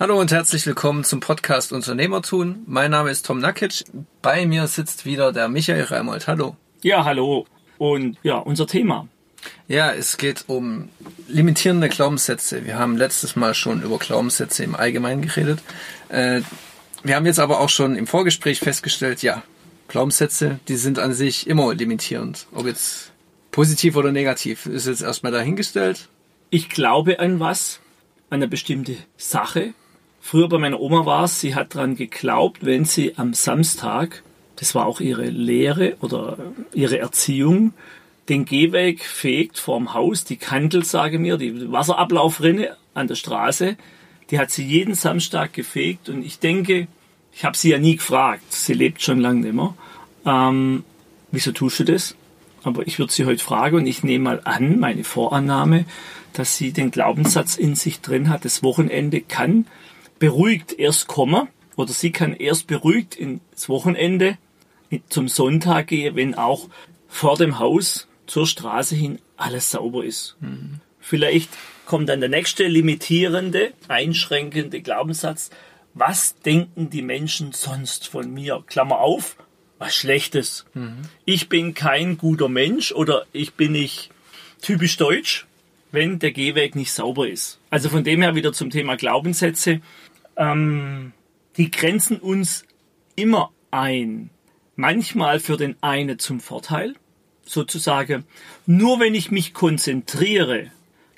Hallo und herzlich willkommen zum Podcast Unternehmertun. Mein Name ist Tom Nakic. Bei mir sitzt wieder der Michael Reimold. Hallo. Ja, hallo. Und ja, unser Thema. Ja, es geht um limitierende Glaubenssätze. Wir haben letztes Mal schon über Glaubenssätze im Allgemeinen geredet. Äh, wir haben jetzt aber auch schon im Vorgespräch festgestellt, ja, Glaubenssätze, die sind an sich immer limitierend. Ob jetzt positiv oder negativ, ist jetzt erstmal dahingestellt. Ich glaube an was, an eine bestimmte Sache. Früher bei meiner Oma war es, sie hat daran geglaubt, wenn sie am Samstag, das war auch ihre Lehre oder ihre Erziehung, den Gehweg fegt vorm Haus, die Kantel, sage mir, die Wasserablaufrinne an der Straße, die hat sie jeden Samstag gefegt und ich denke, ich habe sie ja nie gefragt, sie lebt schon lange nicht mehr, ähm, wieso tust du das? Aber ich würde sie heute fragen und ich nehme mal an, meine Vorannahme, dass sie den Glaubenssatz in sich drin hat, das Wochenende kann beruhigt erst kommen oder sie kann erst beruhigt ins Wochenende zum Sonntag gehen, wenn auch vor dem Haus zur Straße hin alles sauber ist. Mhm. Vielleicht kommt dann der nächste limitierende, einschränkende Glaubenssatz. Was denken die Menschen sonst von mir? Klammer auf, was Schlechtes. Mhm. Ich bin kein guter Mensch oder ich bin nicht typisch deutsch, wenn der Gehweg nicht sauber ist. Also von dem her wieder zum Thema Glaubenssätze. Ähm, die grenzen uns immer ein. Manchmal für den einen zum Vorteil, sozusagen, nur wenn ich mich konzentriere,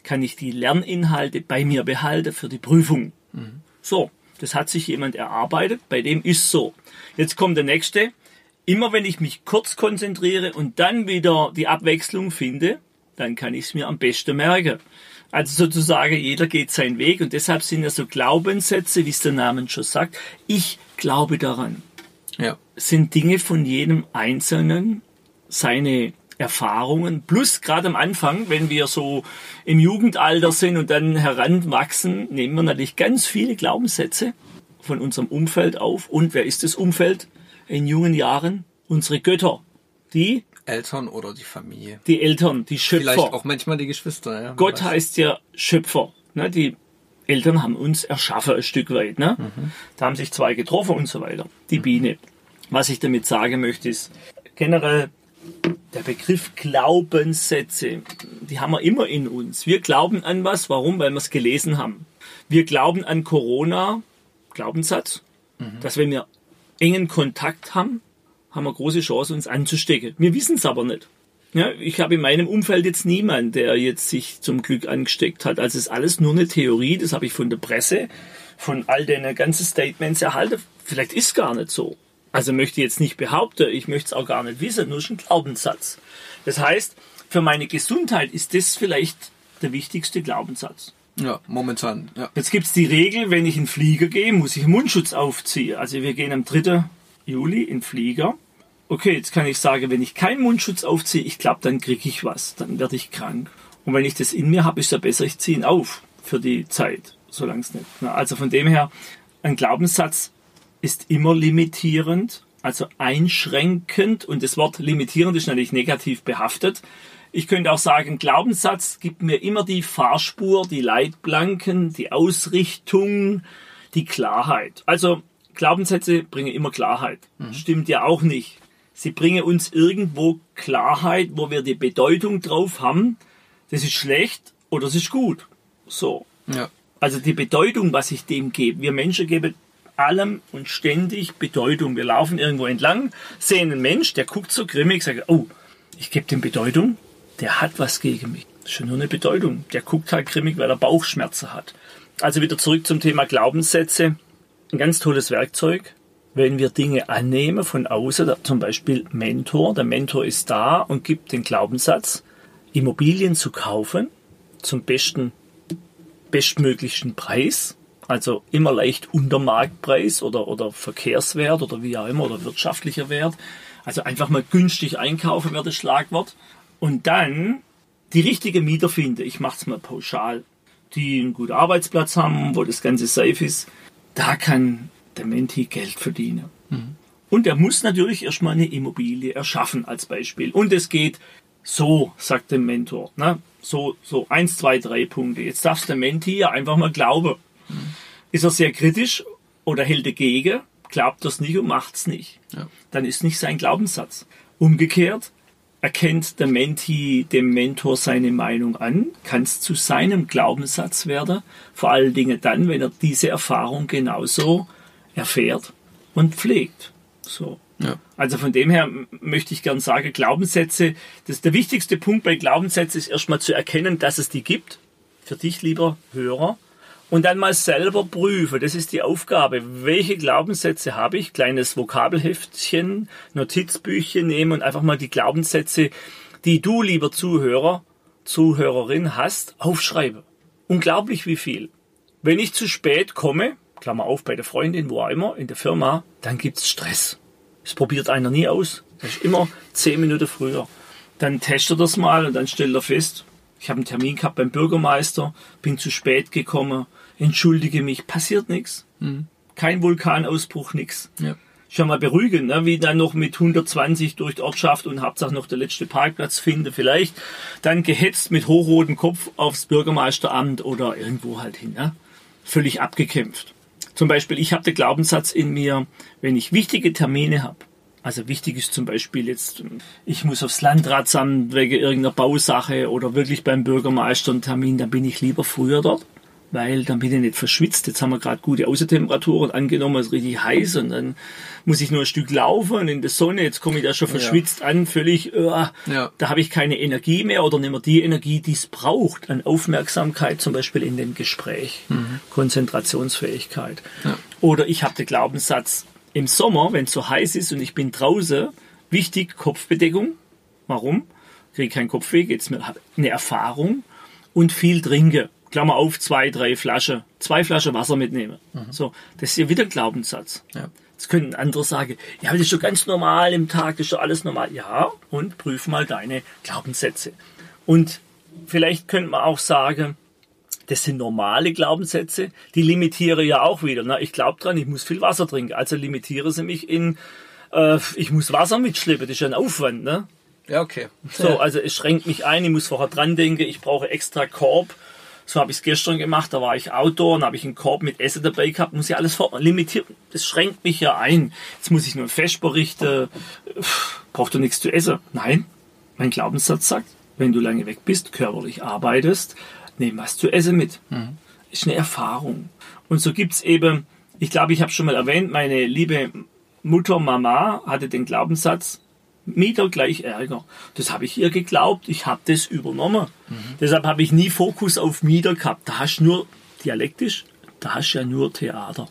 kann ich die Lerninhalte bei mir behalten für die Prüfung. Mhm. So, das hat sich jemand erarbeitet, bei dem ist so. Jetzt kommt der nächste. Immer wenn ich mich kurz konzentriere und dann wieder die Abwechslung finde, dann kann ich es mir am besten merken. Also sozusagen, jeder geht seinen Weg und deshalb sind ja so Glaubenssätze, wie es der Name schon sagt. Ich glaube daran. Ja. Sind Dinge von jedem Einzelnen, seine Erfahrungen, plus gerade am Anfang, wenn wir so im Jugendalter sind und dann heranwachsen, nehmen wir natürlich ganz viele Glaubenssätze von unserem Umfeld auf. Und wer ist das Umfeld in jungen Jahren? Unsere Götter, die Eltern oder die Familie. Die Eltern, die Schöpfer. Vielleicht auch manchmal die Geschwister. Ja, Gott heißt ja Schöpfer. Ne? Die Eltern haben uns erschaffen ein Stück weit. Ne? Mhm. Da haben sich zwei getroffen und so weiter. Die mhm. Biene. Was ich damit sagen möchte ist, generell der Begriff Glaubenssätze, die haben wir immer in uns. Wir glauben an was. Warum? Weil wir es gelesen haben. Wir glauben an Corona, Glaubenssatz, mhm. dass wenn wir engen Kontakt haben, haben wir große Chance, uns anzustecken. Wir wissen es aber nicht. Ja, ich habe in meinem Umfeld jetzt niemanden, der jetzt sich zum Glück angesteckt hat. Also es ist alles nur eine Theorie, das habe ich von der Presse, von all den ganzen Statements erhalten. Vielleicht ist gar nicht so. Also möchte ich jetzt nicht behaupten, ich möchte es auch gar nicht wissen, nur schon Glaubenssatz. Das heißt, für meine Gesundheit ist das vielleicht der wichtigste Glaubenssatz. Ja, momentan. Ja. Jetzt gibt's die Regel, wenn ich in den Flieger gehe, muss ich Mundschutz aufziehen. Also wir gehen am 3. Juli in Flieger. Okay, jetzt kann ich sagen, wenn ich keinen Mundschutz aufziehe, ich glaube, dann kriege ich was, dann werde ich krank. Und wenn ich das in mir habe, ist ja besser, ich ziehe ihn auf für die Zeit, solange es nicht. Also von dem her, ein Glaubenssatz ist immer limitierend, also einschränkend und das Wort limitierend ist natürlich negativ behaftet. Ich könnte auch sagen, Glaubenssatz gibt mir immer die Fahrspur, die Leitplanken, die Ausrichtung, die Klarheit. Also Glaubenssätze bringen immer Klarheit. Mhm. Stimmt ja auch nicht. Sie bringen uns irgendwo Klarheit, wo wir die Bedeutung drauf haben. Das ist schlecht oder das ist gut. So. Ja. Also die Bedeutung, was ich dem gebe. Wir Menschen geben allem und ständig Bedeutung. Wir laufen irgendwo entlang, sehen einen Mensch, der guckt so grimmig, sagt, oh, ich gebe dem Bedeutung, der hat was gegen mich. Das ist schon nur eine Bedeutung. Der guckt halt grimmig, weil er Bauchschmerzen hat. Also wieder zurück zum Thema Glaubenssätze. Ein ganz tolles Werkzeug. Wenn wir Dinge annehmen von außen, zum Beispiel Mentor, der Mentor ist da und gibt den Glaubenssatz, Immobilien zu kaufen zum besten, bestmöglichen Preis also immer leicht unter Marktpreis oder, oder Verkehrswert oder wie auch immer oder wirtschaftlicher Wert. Also einfach mal günstig einkaufen wäre das Schlagwort. Und dann die richtige Mieter finde. Ich mache es mal pauschal. Die einen guten Arbeitsplatz haben, wo das Ganze safe ist. Da kann der Menti Geld verdienen. Mhm. Und er muss natürlich erstmal eine Immobilie erschaffen als Beispiel. Und es geht so, sagt der Mentor. Ne? So, so, eins, zwei, drei Punkte. Jetzt darfst der Menti ja einfach mal glauben. ist er sehr kritisch oder hält dagegen, glaubt das nicht und macht's nicht. Ja. Dann ist nicht sein Glaubenssatz. Umgekehrt erkennt der Menti dem Mentor seine Meinung an, kann es zu seinem Glaubenssatz werden, vor allen Dingen dann, wenn er diese Erfahrung genauso erfährt und pflegt. So. Ja. Also von dem her möchte ich gern sagen, Glaubenssätze, das der wichtigste Punkt bei Glaubenssätzen ist erstmal zu erkennen, dass es die gibt. Für dich, lieber Hörer. Und dann mal selber prüfen. Das ist die Aufgabe. Welche Glaubenssätze habe ich? Kleines Vokabelheftchen, Notizbüchchen nehmen und einfach mal die Glaubenssätze, die du, lieber Zuhörer, Zuhörerin hast, aufschreiben. Unglaublich wie viel. Wenn ich zu spät komme, Klammer auf, bei der Freundin, wo auch immer, in der Firma, dann gibt's Stress. Das probiert einer nie aus. Das ist immer zehn Minuten früher. Dann testet er das mal und dann stellt er fest, ich habe einen Termin gehabt beim Bürgermeister, bin zu spät gekommen, entschuldige mich, passiert nichts. Kein Vulkanausbruch, nix. Ja. Schon mal beruhigend, ne? wie dann noch mit 120 durch die Ortschaft und Hauptsache noch der letzte Parkplatz finde, vielleicht. Dann gehetzt mit hochrotem Kopf aufs Bürgermeisteramt oder irgendwo halt hin. Ne? Völlig abgekämpft. Zum Beispiel, ich habe den Glaubenssatz in mir, wenn ich wichtige Termine habe, also wichtig ist zum Beispiel jetzt, ich muss aufs Landratsamt wegen irgendeiner Bausache oder wirklich beim Bürgermeister einen Termin, dann bin ich lieber früher dort, weil dann bin ich nicht verschwitzt. Jetzt haben wir gerade gute Außentemperaturen angenommen, es ist richtig heiß und dann muss ich nur ein Stück laufen in der Sonne. Jetzt komme ich da schon verschwitzt an, völlig, äh, Ja. da habe ich keine Energie mehr oder nicht mehr die Energie, die es braucht an Aufmerksamkeit, zum Beispiel in dem Gespräch, Konzentrationsfähigkeit. Oder ich habe den Glaubenssatz, im Sommer, wenn es so heiß ist und ich bin draußen, wichtig Kopfbedeckung. Warum? Kriege keinen Kopfweh, geht's mir eine Erfahrung und viel trinke. Klammer auf, zwei, drei Flaschen, zwei Flaschen Wasser mitnehmen. So, das ist ja wieder Glaubenssatz. Ja. Jetzt können andere sagen, ja, das ist schon ganz normal im Tag, das ist schon alles normal. Ja, und prüf mal deine Glaubenssätze. Und vielleicht könnte man auch sagen, das sind normale Glaubenssätze, die limitiere ja auch wieder. Na, ich glaube dran, ich muss viel Wasser trinken, also limitiere sie mich in, äh, ich muss Wasser mitschleppen, das ist ja ein Aufwand. Ne? Ja, okay. So, also es schränkt mich ein, ich muss vorher dran denken, ich brauche extra Korb. So habe ich es gestern gemacht, da war ich Outdoor und habe ich einen Korb mit Essen dabei gehabt, muss ich alles vor limitiert. Das schränkt mich ja ein. Jetzt muss ich nur ein Fest berichten, braucht du nichts zu essen. Nein, mein Glaubenssatz sagt, wenn du lange weg bist, körperlich arbeitest, nimm was zu essen mit. Ist eine Erfahrung. Und so gibt's eben, ich glaube, ich habe schon mal erwähnt, meine liebe Mutter, Mama hatte den Glaubenssatz, Mieter gleich Ärger. Das habe ich ihr geglaubt, ich habe das übernommen. Deshalb habe ich nie Fokus auf Mieter gehabt. Da hast du nur, dialektisch, da hast du ja nur Theater.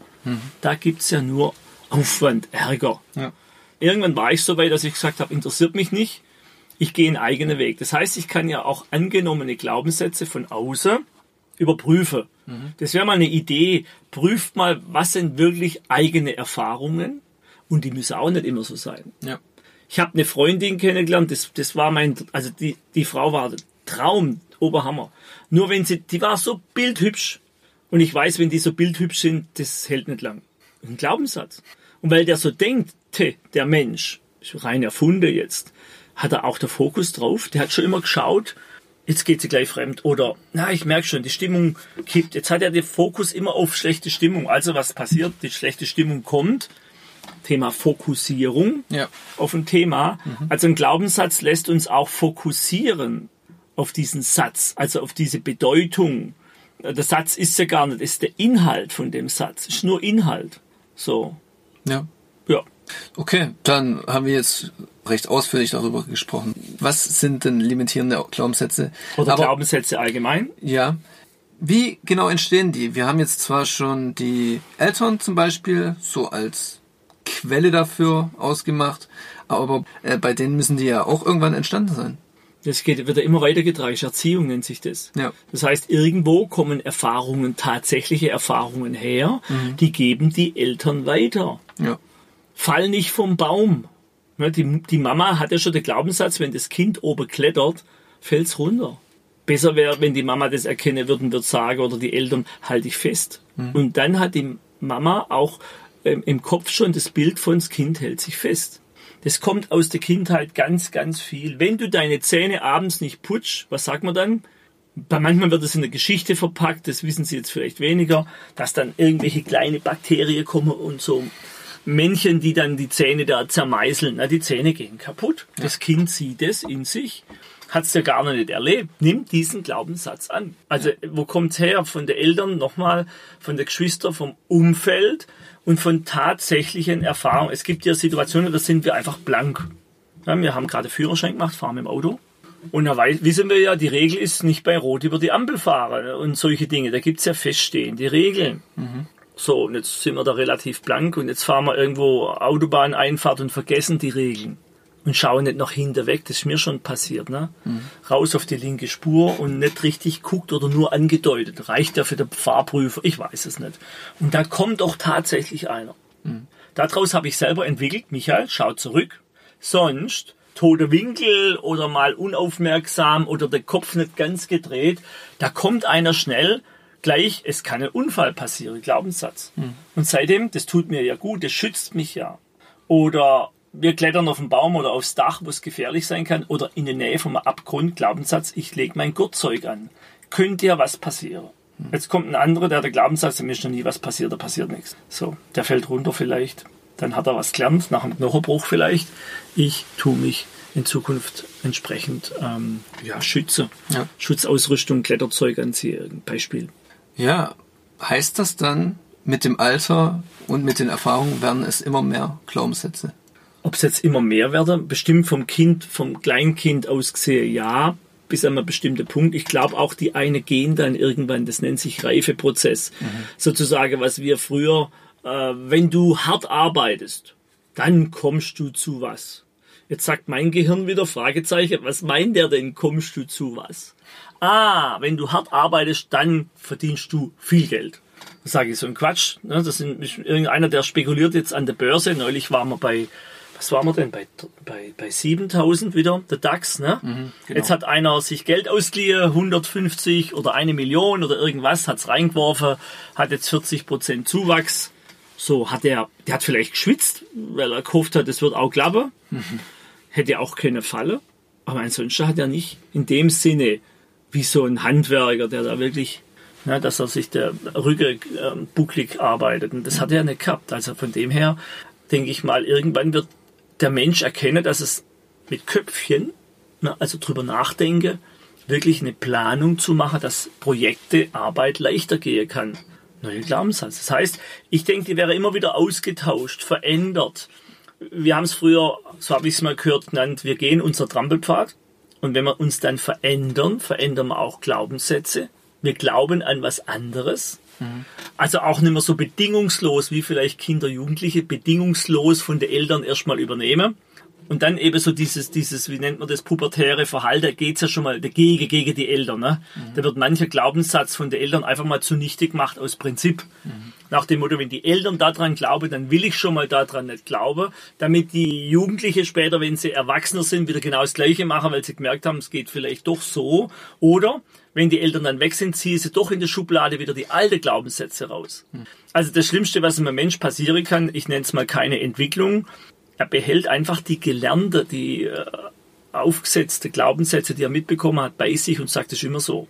Da gibt's ja nur Aufwand, Ärger. Ja. Irgendwann war ich so weit, dass ich gesagt habe, interessiert mich nicht, ich gehe einen eigenen Weg. Das heißt, ich kann ja auch angenommene Glaubenssätze von außen überprüfen. Das wäre mal eine Idee. Prüft mal, was sind wirklich eigene Erfahrungen und die müssen auch nicht immer so sein. Ja. Ich habe eine Freundin kennengelernt, das, das war mein, also die, die Frau war Traum, Oberhammer. Nur wenn sie, die war so bildhübsch. Und ich weiß, wenn die so bildhübsch sind, das hält nicht lang. Ein Glaubenssatz. Und weil der so denkt, der Mensch, rein erfunden jetzt, hat er auch der Fokus drauf. Der hat schon immer geschaut, jetzt geht sie gleich fremd. Oder, na, ich merke schon, die Stimmung kippt. Jetzt hat er den Fokus immer auf schlechte Stimmung. Also was passiert? Die schlechte Stimmung kommt. Thema Fokussierung Ja. auf ein Thema. Also ein Glaubenssatz lässt uns auch fokussieren auf diesen Satz, also auf diese Bedeutung. Der Satz ist ja gar nicht, ist der Inhalt von dem Satz, ist nur Inhalt. So, Ja. ja. Okay, dann haben wir jetzt recht ausführlich darüber gesprochen. Was sind denn limitierende Glaubenssätze? Oder Aber, Glaubenssätze allgemein. Ja. Wie genau entstehen die? Wir haben jetzt zwar schon die Eltern zum Beispiel so als Quelle dafür ausgemacht, aber äh, bei denen müssen die ja auch irgendwann entstanden sein. Das geht, wird ja immer weitergetragen. Erziehung nennt sich das. Ja. Das heißt, irgendwo kommen Erfahrungen, tatsächliche Erfahrungen her, die geben die Eltern weiter. Ja. Fall nicht vom Baum. Ne, Die, die Mama hat ja schon den Glaubenssatz, wenn das Kind oben klettert, fällt's runter. Besser wäre, wenn die Mama das erkennen würde und würde sagen, oder die Eltern, halt dich fest. Und dann hat die Mama auch im Kopf schon das Bild von das Kind hält sich fest. Das kommt aus der Kindheit ganz, ganz viel. Wenn du deine Zähne abends nicht putzt, was sagt man dann? bei manchmal wird es in der Geschichte verpackt, das wissen Sie jetzt vielleicht weniger, dass dann irgendwelche kleine Bakterien kommen und so Männchen, die dann die Zähne da zermeißeln. Na, die Zähne gehen kaputt. Das Kind sieht es in sich, hat es ja gar noch nicht erlebt. Nimmt diesen Glaubenssatz an. Also wo kommt's her? Von den Eltern, nochmal, von den Geschwistern, vom Umfeld und von tatsächlichen Erfahrungen. Es gibt ja Situationen, da sind wir einfach blank. Ja, wir haben gerade Führerschein gemacht, fahren mit dem Auto. Und da wissen wir ja, die Regel ist nicht bei Rot über die Ampel fahren und solche Dinge. Da gibt's ja feststehende Regeln. So, und jetzt sind wir da relativ blank und jetzt fahren wir irgendwo Autobahneinfahrt und vergessen die Regeln. Und schauen nicht noch hinter weg, das ist mir schon passiert, ne? Raus auf die linke Spur und nicht richtig guckt oder nur angedeutet. Reicht ja für den Fahrprüfer, ich weiß es nicht. Und da kommt auch tatsächlich einer. Daraus habe ich selber entwickelt, Michael, schau zurück. Sonst tote Winkel oder mal unaufmerksam oder der Kopf nicht ganz gedreht, da kommt einer schnell, gleich, es kann ein Unfall passieren, Glaubenssatz. Und seitdem, das tut mir ja gut, das schützt mich ja. Oder wir klettern auf den Baum oder aufs Dach, wo es gefährlich sein kann, oder in der Nähe vom Abgrund, Glaubenssatz, ich lege mein Gurtzeug an. Könnte ja was passieren. Jetzt kommt ein anderer, der hat den Glaubenssatz, mir ist noch nie was passiert, da passiert nichts. So, der fällt runter vielleicht. Dann hat er was gelernt, nach einem Knochenbruch vielleicht. Ich tue mich in Zukunft entsprechend ähm, ja, schütze. Ja. Schutzausrüstung, Kletterzeug anziehe, Beispiel. Ja, heißt das dann, mit dem Alter und mit den Erfahrungen werden es immer mehr Glaubenssätze? Ob es jetzt immer mehr werden, bestimmt vom Kind, vom Kleinkind aus gesehen, ja, bis an einen bestimmten Punkt. Ich glaube auch, die eine gehen dann irgendwann, das nennt sich Reifeprozess. Sozusagen, was wir früher, äh, wenn du hart arbeitest, dann kommst du zu was. Jetzt sagt mein Gehirn wieder, Fragezeichen, was meint der denn, kommst du zu was? Ah, wenn du hart arbeitest, dann verdienst du viel Geld. Das sage ich so ein Quatsch. Ne? Das ist irgendeiner, der spekuliert jetzt an der Börse. Neulich waren wir bei, was waren wir denn, bei, bei, bei 7000 wieder, der DAX. Ne? genau. Jetzt hat einer sich Geld ausgeliehen, 150 oder eine Million oder irgendwas, hat's reingeworfen, hat jetzt 40 Prozent Zuwachs. So hat er, der hat vielleicht geschwitzt, weil er gehofft hat, es wird auch klappen. Hätte auch keine Falle. Aber ansonsten hat er nicht in dem Sinne wie so ein Handwerker, der da wirklich, ne, dass er sich der Rücke ähm, bucklig arbeitet. Und das hat er nicht gehabt. Also von dem her denke ich mal, irgendwann wird der Mensch erkennen, dass es mit Köpfchen, ne, also drüber nachdenke, wirklich eine Planung zu machen, dass Projekte, Arbeit leichter gehen kann. Neue Glaubenssatz. Das heißt, ich denke, die wäre immer wieder ausgetauscht, verändert. Wir haben es früher, so habe ich es mal gehört, genannt, wir gehen unser Trampelpfad. Und wenn wir uns dann verändern, verändern wir auch Glaubenssätze. Wir glauben an was anderes. Also auch nicht mehr so bedingungslos, wie vielleicht Kinder, Jugendliche, bedingungslos von den Eltern erstmal übernehmen. Und dann eben so dieses, dieses, wie nennt man das, pubertäre Verhalten, da geht's ja schon mal dagegen, gegen die Eltern. Ne? Da wird mancher Glaubenssatz von den Eltern einfach mal zunichte gemacht aus Prinzip. Nach dem Motto, wenn die Eltern daran glauben, dann will ich schon mal daran nicht glauben, damit die Jugendliche später, wenn sie erwachsener sind, wieder genau das Gleiche machen, weil sie gemerkt haben, es geht vielleicht doch so. Oder wenn die Eltern dann weg sind, ziehen sie doch in der Schublade wieder die alte Glaubenssätze raus. Also das Schlimmste, was einem Mensch passieren kann, ich nenne es mal keine Entwicklung, er behält einfach die gelernte, die äh, aufgesetzte Glaubenssätze, die er mitbekommen hat, bei sich und sagt es immer so.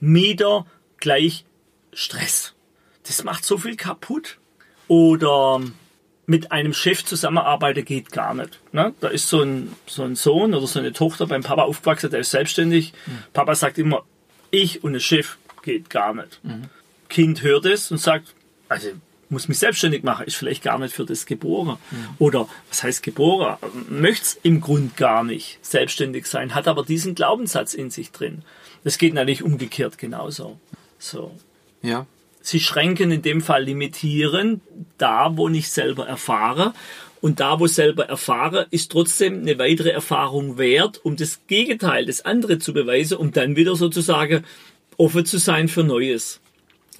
Mieder gleich Stress. Das macht so viel kaputt. Oder mit einem Chef zusammenarbeiten geht gar nicht. Ne? Da ist so ein, so ein Sohn oder so eine Tochter beim Papa aufgewachsen, der ist selbstständig. Papa sagt immer, ich und der Chef geht gar nicht. Kind hört es und sagt, also muss mich selbstständig machen, ist vielleicht gar nicht für das geboren. Oder was heißt geboren? Möchte im Grund gar nicht selbstständig sein, hat aber diesen Glaubenssatz in sich drin. Das geht natürlich umgekehrt genauso. So. Ja. Sie schränken in dem Fall limitieren, da wo ich selber erfahre. Und da, wo selber erfahre, ist trotzdem eine weitere Erfahrung wert, um das Gegenteil, das andere zu beweisen, um dann wieder sozusagen offen zu sein für Neues.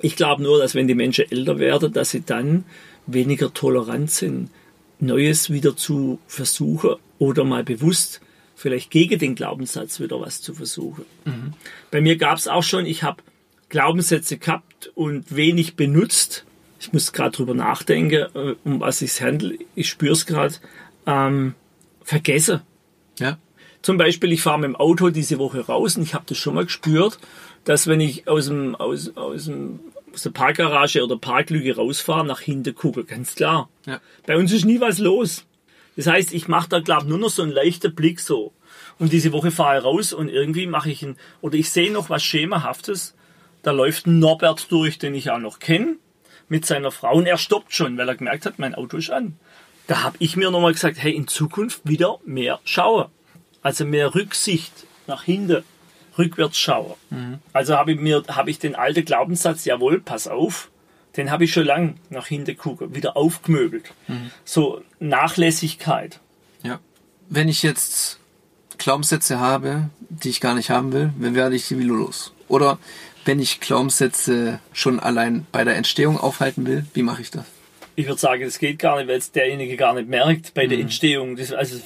Ich glaube nur, dass wenn die Menschen älter werden, dass sie dann weniger tolerant sind, Neues wieder zu versuchen oder mal bewusst vielleicht gegen den Glaubenssatz wieder was zu versuchen. Bei mir gab es auch schon, ich habe Glaubenssätze gehabt und wenig benutzt. Ich muss gerade drüber nachdenken, äh, um was es handelt. Ich spüre es gerade. Ähm, vergesse. Ja. Zum Beispiel, ich fahre mit dem Auto diese Woche raus und ich habe das schon mal gespürt. dass wenn ich aus dem, aus, aus dem aus der Parkgarage oder Parklüge rausfahre, nach hinten gucke, ganz klar. Ja. Bei uns ist nie was los. Das heißt, ich mache da, glaube nur noch so einen leichten Blick so. Und diese Woche fahre ich raus und irgendwie mache ich ein, oder ich sehe noch was Schemahaftes. Da läuft ein Norbert durch, den ich auch noch kenne, mit seiner Frau und er stoppt schon, weil er gemerkt hat, mein Auto ist an. Da habe ich mir nochmal gesagt, hey, in Zukunft wieder mehr schauen. Also mehr Rücksicht nach hinten, rückwärts schauen. Also habe ich mir, habe ich den alten Glaubenssatz, jawohl, pass auf, den habe ich schon lang nach hinten gucken, wieder aufgemöbelt. So Nachlässigkeit. Ja. Wenn ich jetzt Glaubenssätze habe, die ich gar nicht haben will, dann werde ich die wieder los. Oder wenn ich Glaubenssätze schon allein bei der Entstehung aufhalten will, wie mache ich das? Ich würde sagen, das geht gar nicht, weil es derjenige gar nicht merkt bei der Entstehung. Das, also,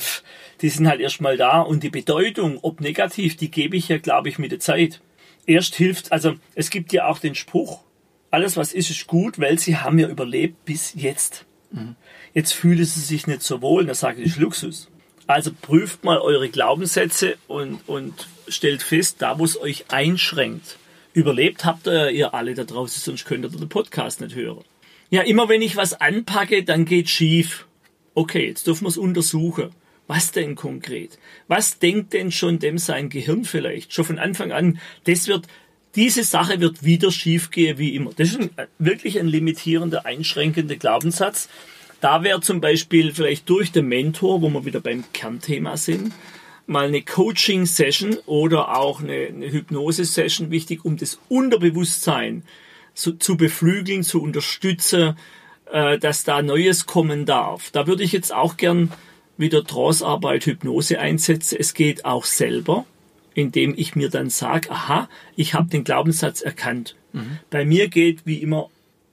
die sind halt erstmal da und die Bedeutung, ob negativ, die gebe ich ja, glaube ich, mit der Zeit. Erst hilft, also es gibt ja auch den Spruch, alles was ist, ist gut, weil sie haben ja überlebt bis jetzt. Jetzt fühlen sie sich nicht so wohl, dann sage ich, das ist Luxus. Also prüft mal eure Glaubenssätze und, und stellt fest, da wo es euch einschränkt. Überlebt habt ihr, ihr alle da draußen, sonst könnt ihr den Podcast nicht hören. Ja, immer wenn ich was anpacke, dann geht schief. Okay, jetzt dürfen wir es untersuchen. Was denn konkret? Was denkt denn schon dem sein Gehirn vielleicht? Schon von Anfang an, das wird, diese Sache wird wieder schief gehen wie immer. Das ist ein, wirklich ein limitierender, einschränkender Glaubenssatz. Da wäre zum Beispiel vielleicht durch den Mentor, wo wir wieder beim Kernthema sind, mal eine Coaching-Session oder auch eine, eine Hypnose-Session wichtig, um das Unterbewusstsein zu, zu beflügeln, zu unterstützen, äh, dass da Neues kommen darf. Da würde ich jetzt auch gern wieder Trance-Arbeit, Hypnose einsetzen. Es geht auch selber, indem ich mir dann sage, aha, ich habe den Glaubenssatz erkannt. Bei mir geht wie immer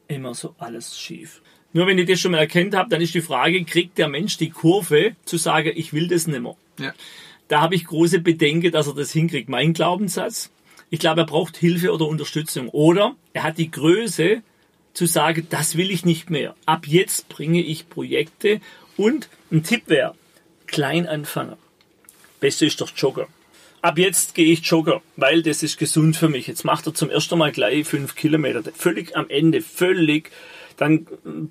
immer so alles schief. Nur wenn ich das schon mal erkannt habe, dann ist die Frage, kriegt der Mensch die Kurve zu sagen, ich will das nicht mehr? Ja. Da habe ich große Bedenken, dass er das hinkriegt. Mein Glaubenssatz. Ich glaube, er braucht Hilfe oder Unterstützung. Oder er hat die Größe zu sagen, das will ich nicht mehr. Ab jetzt bringe ich Projekte und ein Tipp wäre, klein anfangen. Beste ist doch Jogger. Ab jetzt gehe ich joggen, weil das ist gesund für mich. Jetzt macht er zum ersten Mal gleich fünf Kilometer. Völlig am Ende, völlig. Dann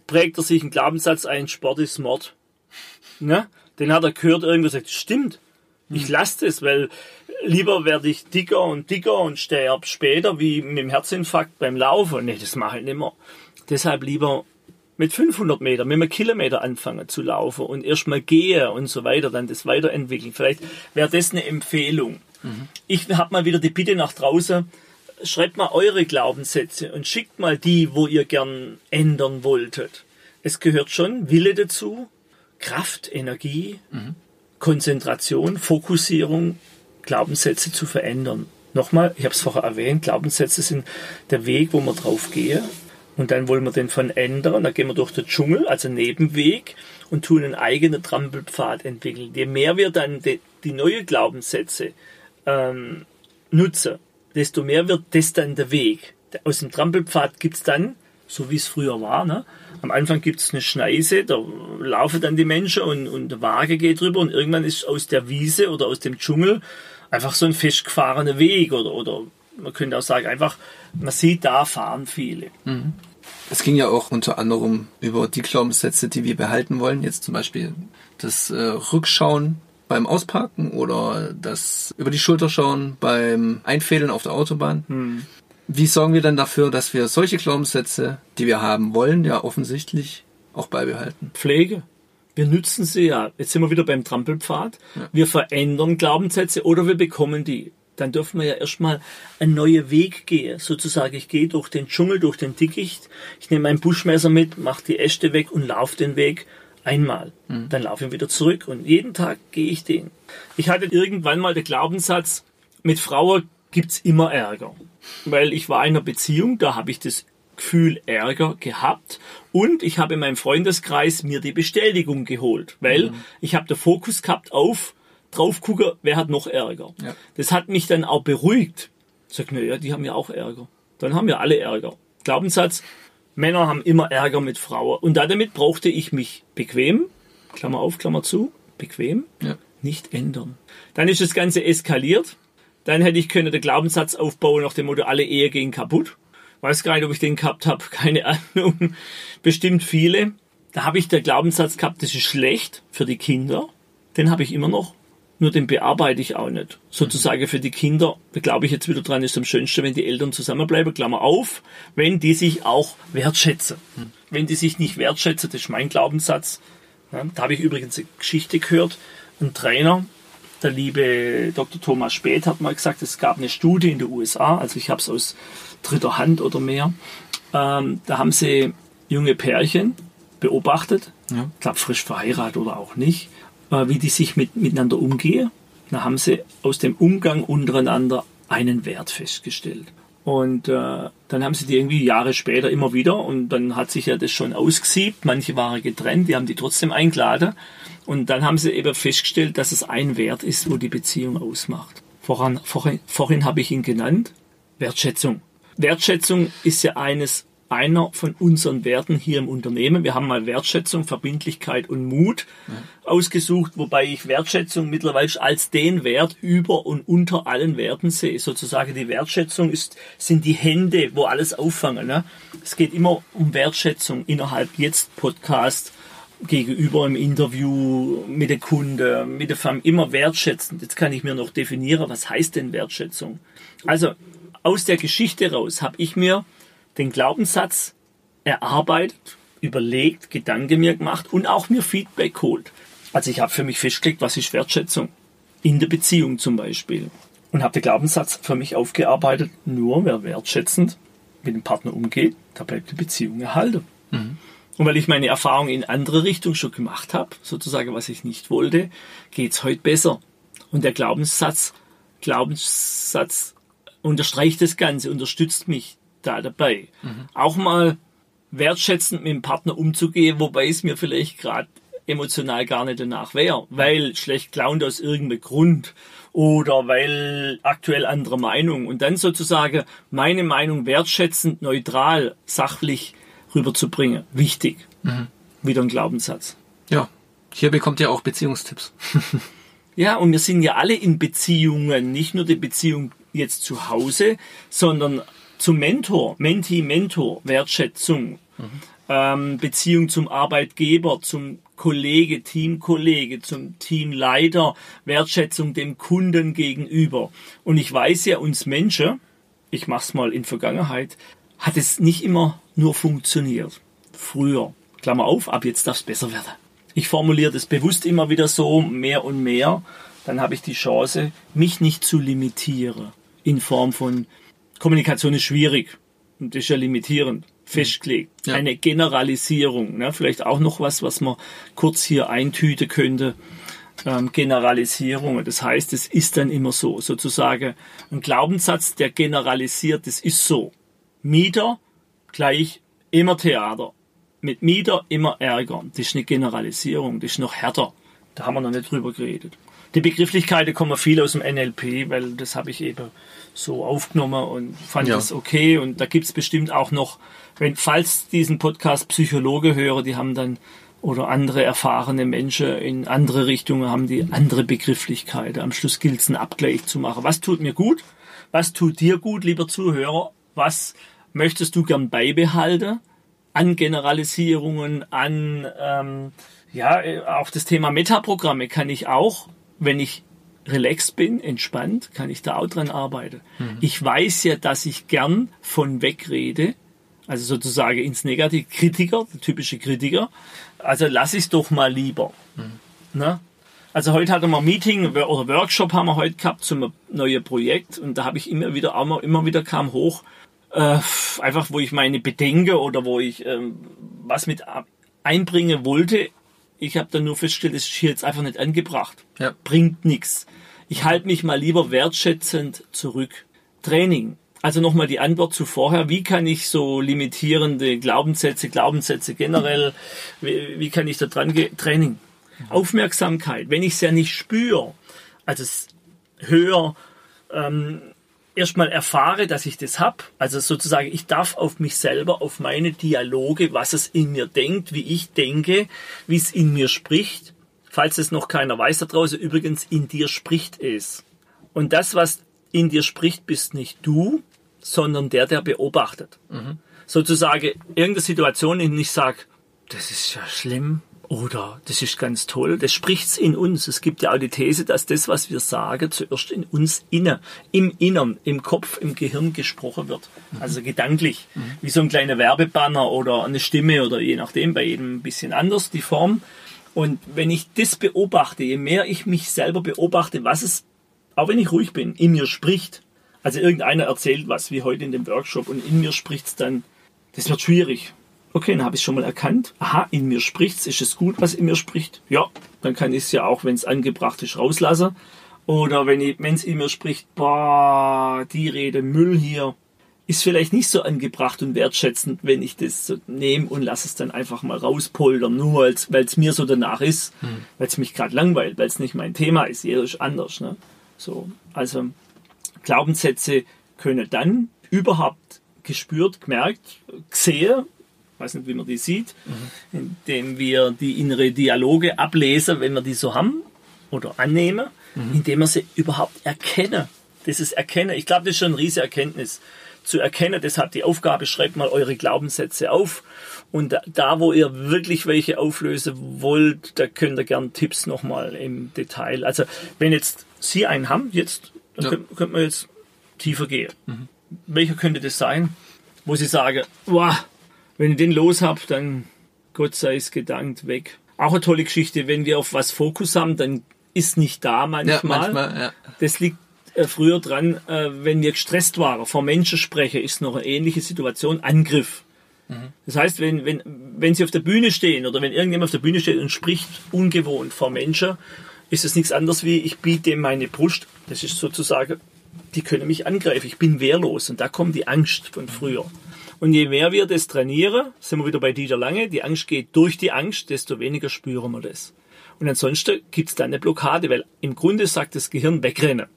prägt er sich einen Glaubenssatz ein, Sport ist Mord. Ne? Den hat er gehört, irgendwo gesagt, stimmt. Ich lasse das, weil lieber werde ich dicker und dicker und sterbe später wie mit dem Herzinfarkt beim Laufen. Nee, das mache ich nicht mehr. Deshalb lieber mit 500 Meter, mit einem Kilometer anfangen zu laufen und erstmal gehe und so weiter, dann das weiterentwickeln. Vielleicht wäre das eine Empfehlung. Ich habe mal wieder die Bitte nach draußen, schreibt mal eure Glaubenssätze und schickt mal die, wo ihr gern ändern wolltet. Es gehört schon Wille dazu, Kraft, Energie, Konzentration, Fokussierung, Glaubenssätze zu verändern. Nochmal, ich habe es vorher erwähnt, Glaubenssätze sind der Weg, wo wir drauf gehen. Und dann wollen wir den von ändern. Dann gehen wir durch den Dschungel, also Nebenweg, und tun einen eigenen Trampelpfad entwickeln. Je mehr wir dann die, die neue Glaubenssätze ähm, nutzen, desto mehr wird das dann der Weg. Aus dem Trampelpfad gibt's dann, so wie es früher war, ne? Am Anfang gibt's eine Schneise, da laufen dann die Menschen und, und der Waage geht drüber und irgendwann ist aus der Wiese oder aus dem Dschungel einfach so ein festgefahrener Weg oder, oder man könnte auch sagen, einfach, man sieht, da fahren viele. Es ging ja auch unter anderem über die Glaubenssätze, die wir behalten wollen. Jetzt zum Beispiel das äh, Rückschauen beim Ausparken oder das über die Schulter schauen beim Einfädeln auf der Autobahn. Wie sorgen wir dann dafür, dass wir solche Glaubenssätze, die wir haben wollen, ja offensichtlich auch beibehalten? Pflege. Wir nützen sie ja. Jetzt sind wir wieder beim Trampelpfad. Wir verändern Glaubenssätze oder wir bekommen die. Dann dürfen wir ja erstmal einen neuen Weg gehen. Sozusagen, ich gehe durch den Dschungel, durch den Dickicht. Ich nehme mein Buschmesser mit, mache die Äste weg und laufe den Weg einmal. Dann laufe ich wieder zurück und jeden Tag gehe ich den. Ich hatte irgendwann mal den Glaubenssatz, mit Frauen gibt's immer Ärger. Weil ich war in einer Beziehung, da habe ich das Gefühl Ärger gehabt und ich habe in meinem Freundeskreis mir die Bestätigung geholt, weil ich habe den Fokus gehabt auf drauf gucken, wer hat noch Ärger. Ja. Das hat mich dann auch beruhigt. Ich sag, naja, die haben ja auch Ärger. Dann haben wir alle Ärger. Glaubenssatz, Männer haben immer Ärger mit Frauen. Und damit brauchte ich mich bequem, Klammer auf, Klammer zu, bequem, Ja. nicht ändern. Dann ist das Ganze eskaliert. Dann hätte ich können den Glaubenssatz aufbauen nach dem Motto, alle Ehe gehen kaputt. Weiß gar nicht, ob ich den gehabt habe, keine Ahnung. Bestimmt viele. Da habe ich den Glaubenssatz gehabt, das ist schlecht für die Kinder. Den habe ich immer noch. Nur den bearbeite ich auch nicht. Sozusagen für die Kinder, da glaube ich jetzt wieder dran, ist am schönsten, wenn die Eltern zusammenbleiben, Klammer auf, wenn die sich auch wertschätzen. Wenn die sich nicht wertschätzen, das ist mein Glaubenssatz. Da habe ich übrigens eine Geschichte gehört. Ein Trainer, der liebe Dr. Thomas Speth hat mal gesagt, es gab eine Studie in den USA, also ich habe es aus dritter Hand oder mehr. Ähm, da haben sie junge Pärchen beobachtet, ja. ich glaube frisch verheiratet oder auch nicht, äh, wie die sich mit, miteinander umgehen. Da haben sie aus dem Umgang untereinander einen Wert festgestellt. Und äh, dann haben sie die irgendwie Jahre später immer wieder und dann hat sich ja das schon ausgesiebt. Manche waren getrennt, die haben die trotzdem eingeladen. Und dann haben sie eben festgestellt, dass es ein Wert ist, wo die Beziehung ausmacht. Voran, vorhin, vorhin habe ich ihn genannt, Wertschätzung. Wertschätzung ist ja eines einer von unseren Werten hier im Unternehmen. Wir haben mal Wertschätzung, Verbindlichkeit und Mut ja. ausgesucht, wobei ich Wertschätzung mittlerweile als den Wert über und unter allen Werten sehe. Sozusagen die Wertschätzung ist, sind die Hände, wo alles auffangen. Ne? Es geht immer um Wertschätzung innerhalb jetzt Podcast gegenüber im Interview mit der Kunde, mit der Familie, immer wertschätzend. Jetzt kann ich mir noch definieren, was heißt denn Wertschätzung? Also aus der Geschichte raus habe ich mir den Glaubenssatz erarbeitet, überlegt, Gedanken mir gemacht und auch mir Feedback geholt. Also ich habe für mich festgelegt, was ist Wertschätzung in der Beziehung zum Beispiel. Und habe den Glaubenssatz für mich aufgearbeitet, nur wer wertschätzend mit dem Partner umgeht, da bleibt die Beziehung erhalten. Mhm. Und weil ich meine Erfahrung in andere Richtung schon gemacht habe, sozusagen was ich nicht wollte, geht's heute besser. Und der Glaubenssatz, Glaubenssatz unterstreicht das Ganze, unterstützt mich da dabei. Mhm. Auch mal wertschätzend mit dem Partner umzugehen, wobei es mir vielleicht gerade emotional gar nicht danach wäre, weil schlecht gelaunt aus irgendeinem Grund oder weil aktuell andere Meinung und dann sozusagen meine Meinung wertschätzend, neutral, sachlich rüberzubringen. Wichtig. Mhm. Wieder ein Glaubenssatz. Ja, hier bekommt ihr auch Beziehungstipps. ja, und wir sind ja alle in Beziehungen, nicht nur die Beziehung jetzt zu Hause, sondern zum Mentor, Menti, Mentor, Wertschätzung, mhm. ähm, Beziehung zum Arbeitgeber, zum Kollege, Teamkollege, zum Teamleiter, Wertschätzung dem Kunden gegenüber. Und ich weiß ja, uns Menschen, ich mach's mal in Vergangenheit, hat es nicht immer nur funktioniert. Früher. Klammer auf, ab jetzt darf es besser werden. Ich formuliere das bewusst immer wieder so, mehr und mehr. Dann habe ich die Chance, mich nicht zu limitieren. In Form von Kommunikation ist schwierig. Und das ist ja limitierend. Festgelegt. Ja. Eine Generalisierung. Ne? Vielleicht auch noch was, was man kurz hier eintüten könnte. Ähm, Generalisierungen. Das heißt, es ist dann immer so. Sozusagen ein Glaubenssatz, der generalisiert, das ist so. Mieter gleich immer Theater. Mit Mieter immer Ärger. Das ist eine Generalisierung, das ist noch härter. Da haben wir noch nicht drüber geredet. Die Begrifflichkeiten kommen viel aus dem NLP, weil das habe ich eben so aufgenommen und fand ja. das okay. Und da gibt's bestimmt auch noch, wenn, falls diesen Podcast Psychologe höre, die haben dann oder andere erfahrene Menschen in andere Richtungen haben die andere Begrifflichkeiten. Am Schluss gilt es einen Abgleich zu machen. Was tut mir gut? Was tut dir gut, lieber Zuhörer? Was möchtest du gern beibehalten an Generalisierungen, an ähm, ja, auch das Thema Metaprogramme kann ich auch, wenn ich relaxed bin, entspannt, kann ich da auch dran arbeiten. Mhm. Ich weiß ja, dass ich gern von wegrede, also sozusagen ins Negativ, Kritiker, der typische Kritiker. Also lass ich es doch mal lieber. Mhm. Na? Also heute hatten wir ein Meeting oder Workshop haben wir heute gehabt zum neuen Projekt und da habe ich immer wieder, immer wieder kam hoch, äh, einfach wo ich meine Bedenken oder wo ich ähm, was mit einbringen wollte. Ich habe dann nur festgestellt, es ist hier jetzt einfach nicht angebracht. Ja. Bringt nichts. Ich halte mich mal lieber wertschätzend zurück. Training. Also nochmal die Antwort zu vorher. Wie kann ich so limitierende Glaubenssätze, Glaubenssätze generell, wie, wie kann ich da dran gehen? Training. Aufmerksamkeit. Wenn ich es ja nicht spüre, also höher, ähm, erstmal erfahre, dass ich das hab. Also sozusagen, ich darf auf mich selber, auf meine Dialoge, was es in mir denkt, wie ich denke, wie es in mir spricht. Falls es noch keiner weiß da draußen, übrigens, in dir spricht es. Und das, was in dir spricht, bist nicht du, sondern der, der beobachtet. Sozusagen irgendeine Situation, in der ich sage, das ist ja schlimm oder das ist ganz toll, das spricht's in uns. Es gibt ja auch die These, dass das, was wir sagen, zuerst in uns inne, im Innern, im Kopf, im Gehirn gesprochen wird. Also gedanklich. Wie so ein kleiner Werbebanner oder eine Stimme oder je nachdem, bei jedem ein bisschen anders die Form. Und wenn ich das beobachte, je mehr ich mich selber beobachte, was es, auch wenn ich ruhig bin, in mir spricht, also irgendeiner erzählt was, wie heute in dem Workshop, und in mir spricht's dann, das wird schwierig. Okay, dann habe ich schon mal erkannt. Aha, in mir spricht's. Ist es gut, was in mir spricht? Ja, dann kann ich es ja auch, wenn es angebracht ist, rauslassen. Oder wenn es in mir spricht, boah, die Rede Müll hier, ist vielleicht nicht so angebracht und wertschätzend, wenn ich das so nehme und lasse es dann einfach mal rauspoltern, nur weil es mir so danach ist, weil es mich gerade langweilt, weil es nicht mein Thema ist. Jeder ist anders. Ne? So, also Glaubenssätze können dann überhaupt gespürt, gemerkt, gesehen, weiß nicht, wie man die sieht, indem wir die innere Dialoge ablesen, wenn wir die so haben oder annehmen, indem wir sie überhaupt erkennen. Das ist Erkennen. Ich glaube, das ist schon eine riesige Erkenntnis. Zu erkennen, deshalb die Aufgabe, schreibt mal eure Glaubenssätze auf. Und da, wo ihr wirklich welche auflösen wollt, da könnt ihr gern Tipps nochmal im Detail. Also, wenn jetzt Sie einen haben, jetzt, dann Ja. könnt, könnt man jetzt tiefer gehen. Welcher könnte das sein? Wo Sie sagen, wow, wenn ich den los hab, dann Gott sei es gedankt weg. Auch eine tolle Geschichte, wenn wir auf was Fokus haben, dann ist nicht da Ja, manchmal. manchmal, ja. Das liegt äh, früher dran, äh, wenn wir gestresst waren, vor Menschen spreche, ist noch eine ähnliche Situation, Angriff. Das heißt, wenn, wenn, wenn sie auf der Bühne stehen oder wenn irgendjemand auf der Bühne steht und spricht ungewohnt vor Menschen, ist es nichts anderes wie, ich biete ihm meine Brust. Das ist sozusagen, die können mich angreifen. Ich bin wehrlos. Und da kommt die Angst von früher. Und je mehr wir das trainieren, sind wir wieder bei Dieter Lange, die Angst geht durch die Angst, desto weniger spüren wir das. Und ansonsten gibt's da eine Blockade, weil im Grunde sagt das Gehirn wegrennen.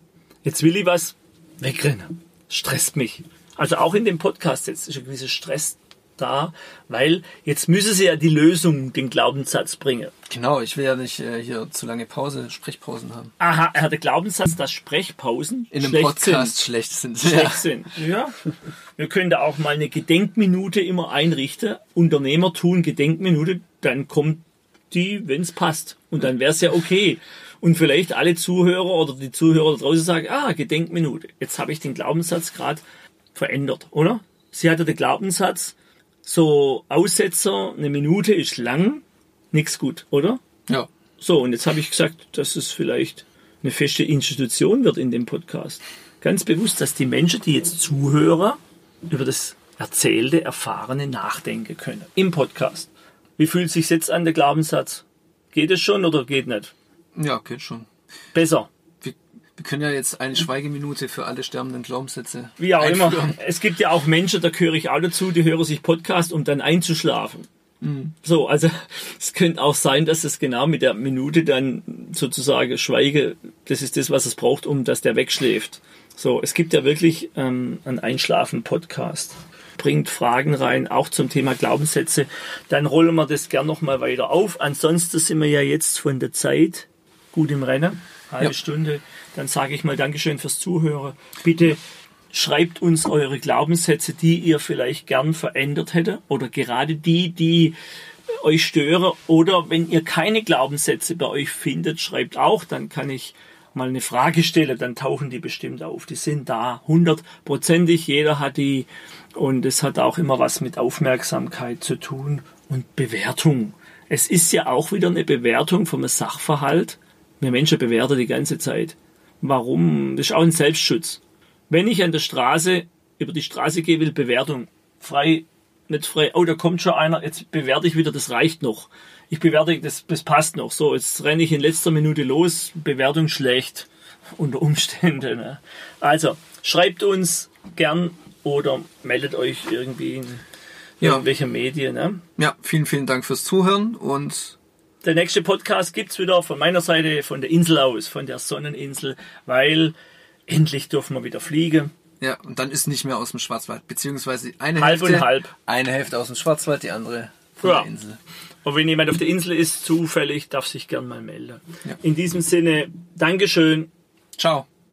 Jetzt will ich was, wegrennen. Stresst mich. Also auch in dem Podcast jetzt ist ein gewisser Stress da, weil jetzt müssen sie ja die Lösung, den Glaubenssatz bringen. Genau, ich will ja nicht äh, hier zu lange Pause, Sprechpausen haben. Aha, er hat den Glaubenssatz, dass Sprechpausen In einem schlecht Podcast sind. schlecht sind. schlecht Ja. sind. Ja. Wir können da auch mal eine Gedenkminute immer einrichten. Unternehmer tun Gedenkminute, dann kommt die, wenn es passt. Und dann wäre es ja okay. Und vielleicht alle Zuhörer oder die Zuhörer da draußen sagen, ah, Gedenkminute. Jetzt habe ich den Glaubenssatz gerade verändert, oder? Sie hatte den Glaubenssatz, so Aussetzer, eine Minute ist lang, nix gut, oder? ja. So, und jetzt habe ich gesagt, dass es vielleicht eine feste Institution wird in dem Podcast. Ganz bewusst, dass die Menschen, die jetzt zuhören, über das Erzählte, Erfahrene nachdenken können. Im Podcast. Wie fühlt sich jetzt an der Glaubenssatz? Geht es schon oder geht nicht? Ja, geht schon. Besser. Wir, können ja jetzt eine Schweigeminute für alle sterbenden Glaubenssätze Wie auch immer. einführen. Es gibt ja auch Menschen, da gehöre ich auch dazu, die hören sich Podcast, um dann einzuschlafen. So, also es könnte auch sein, dass es genau mit der Minute dann sozusagen Schweige, das ist das, was es braucht, um dass der wegschläft. So, es gibt ja wirklich ähm, einen Einschlafen-Podcast. Bringt Fragen rein, auch zum Thema Glaubenssätze. Dann rollen wir das gern nochmal weiter auf. Ansonsten sind wir ja jetzt von der Zeit gut im Rennen. Halbe Ja. Stunde. Dann sage ich mal Dankeschön fürs Zuhören. Bitte schreibt uns eure Glaubenssätze, die ihr vielleicht gern verändert hättet oder gerade die, die euch stören oder wenn ihr keine Glaubenssätze bei euch findet, schreibt auch, dann kann ich mal eine Frage stellen, dann tauchen die bestimmt auf. Die sind da, hundertprozentig, jeder hat die und es hat auch immer was mit Aufmerksamkeit zu tun und Bewertung. Es ist ja auch wieder eine Bewertung vom Sachverhalt. Wir Menschen bewerten die ganze Zeit. Warum? Das ist auch ein Selbstschutz. Wenn ich an der Straße über die Straße gehe, will Bewertung frei, nicht frei. Oh, da kommt schon einer. Jetzt bewerte ich wieder. Das reicht noch. Ich bewerte, das, das passt noch. So, jetzt renne ich in letzter Minute los. Bewertung schlecht unter Umständen. Ne? Also schreibt uns gern oder meldet euch irgendwie in Ja. irgendwelche Medien. Ne? Ja, vielen, vielen Dank fürs Zuhören und Der nächste Podcast gibt's wieder von meiner Seite, von der Insel aus, von der Sonneninsel, weil endlich dürfen wir wieder fliegen. ja, und dann ist nicht mehr aus dem Schwarzwald, beziehungsweise eine Halb Hälfte, und halb. eine Hälfte aus dem Schwarzwald, die andere von Ja. der Insel. Und wenn jemand auf der Insel ist, zufällig, darf sich gern mal melden. Ja. In diesem Sinne, Dankeschön. Ciao.